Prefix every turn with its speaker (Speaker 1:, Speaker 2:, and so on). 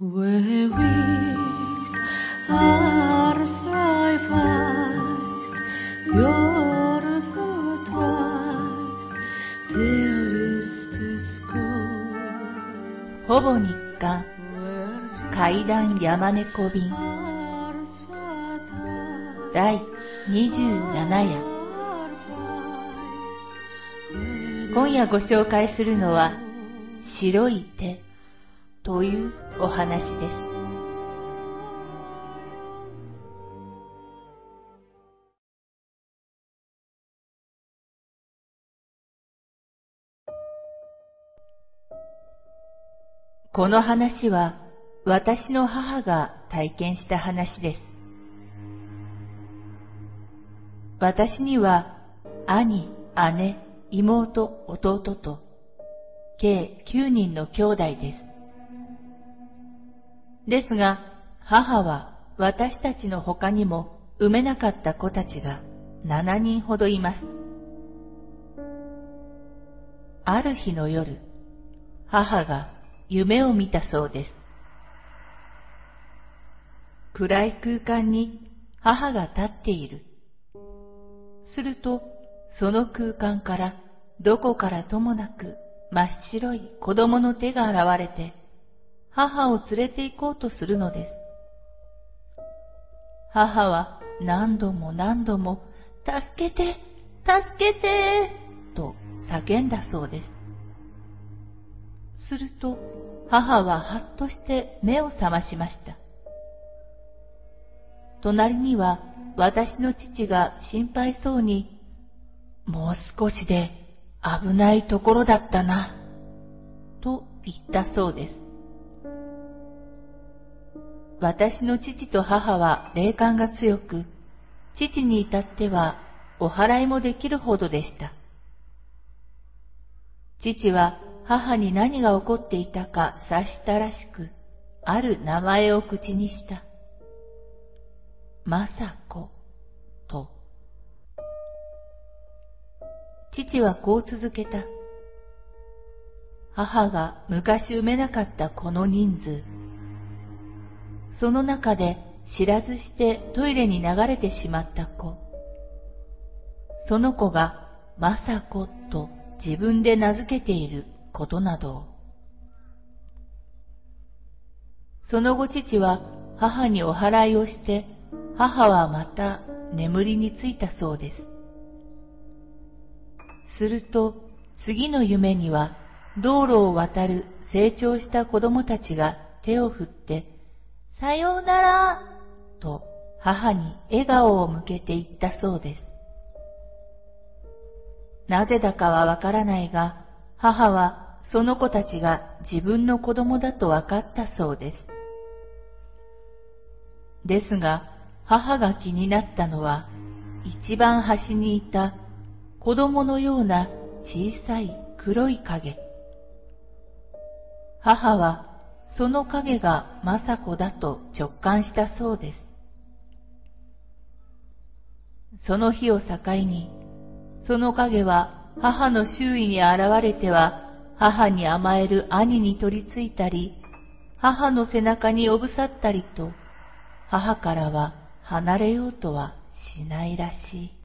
Speaker 1: ほぼ日刊階段山猫便第27夜今夜ご紹介するのは白い手というお話です。この話は私の母が体験した話です。私には兄、姉、妹、弟と計9人の兄弟です。ですが母は私たちの他にも産めなかった子たちが7人ほどいます。ある日の夜、母が夢を見たそうです。暗い空間に母が立っている。すると、その空間からどこからともなく真っ白い子供の手が現れて、母を連れて行こうとするのです。母は何度も何度も、助けて、助けて、と叫んだそうです。すると、母ははっとして目を覚ましました。隣には私の父が心配そうに、もう少しで危ないところだったな、と言ったそうです。私の父と母は霊感が強く、父に至ってはお祓いもできるほどでした。父は母に何が起こっていたか察したらしく、ある名前を口にした。まさこ、と。父はこう続けた。母が昔産めなかったこの人数。その中で知らずしてトイレに流れてしまった子。その子がまさこと自分で名付けていることなど。その後父は母にお祓いをして、母はまた眠りについたそうです。すると次の夢には道路を渡る成長した子供たちが手を振って、さようならと母に笑顔を向けて言ったそうです。なぜだかはわからないが、母はその子たちが自分の子供だと分かったそうです。ですが、母が気になったのは、一番端にいた子供のような小さい黒い影。母はその影が雅子だと直感したそうです。その日を境に、その影は母の周囲に現れては、母に甘える兄に取り付いたり、母の背中におぶさったりと、母からは離れようとはしないらしい。